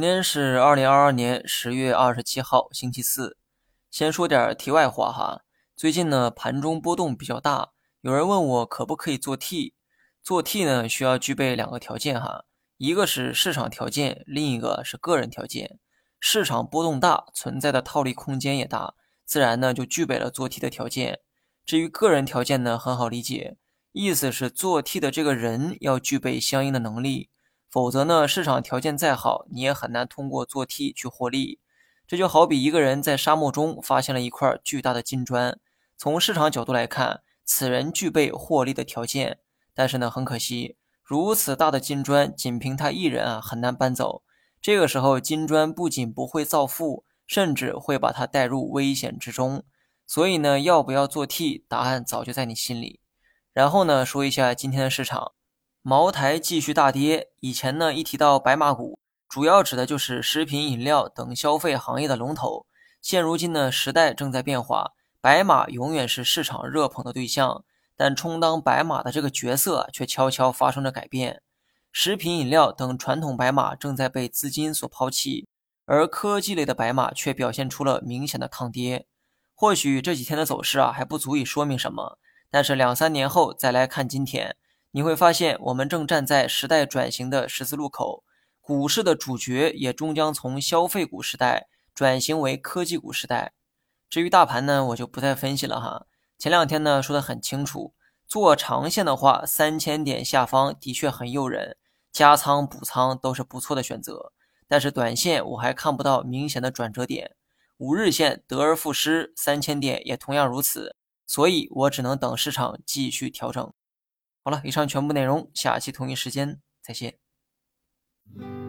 今天是二零二二年十月二十七号，星期四。先说点题外话哈，最近呢盘中波动比较大，有人问我可不可以做 T。做 T 呢需要具备两个条件哈，一个是市场条件，另一个是个人条件。市场波动大，存在的套利空间也大，自然呢就具备了做 T 的条件。至于个人条件呢，很好理解，意思是做 T 的这个人要具备相应的能力。否则呢，市场条件再好，你也很难通过做 T 去获利。这就好比一个人在沙漠中发现了一块巨大的金砖，从市场角度来看，此人具备获利的条件。但是呢，很可惜，如此大的金砖，仅凭他一人啊，很难搬走。这个时候，金砖不仅不会造富，甚至会把他带入危险之中。所以呢，要不要做 T？答案早就在你心里。然后呢，说一下今天的市场。茅台继续大跌。以前呢，一提到白马股，主要指的就是食品饮料等消费行业的龙头。现如今呢，时代正在变化，白马永远是市场热捧的对象，但充当白马的这个角色却悄悄发生着改变。食品饮料等传统白马正在被资金所抛弃，而科技类的白马却表现出了明显的抗跌。或许这几天的走势啊还不足以说明什么，但是两三年后再来看今天。你会发现，我们正站在时代转型的十字路口，股市的主角也终将从消费股时代转型为科技股时代。至于大盘呢，我就不再分析了哈。前两天呢说的很清楚，做长线的话，三千点下方的确很诱人，加仓补仓都是不错的选择。但是短线我还看不到明显的转折点，五日线得而复失，三千点也同样如此，所以我只能等市场继续调整。好了以上全部内容下期同一时间再见。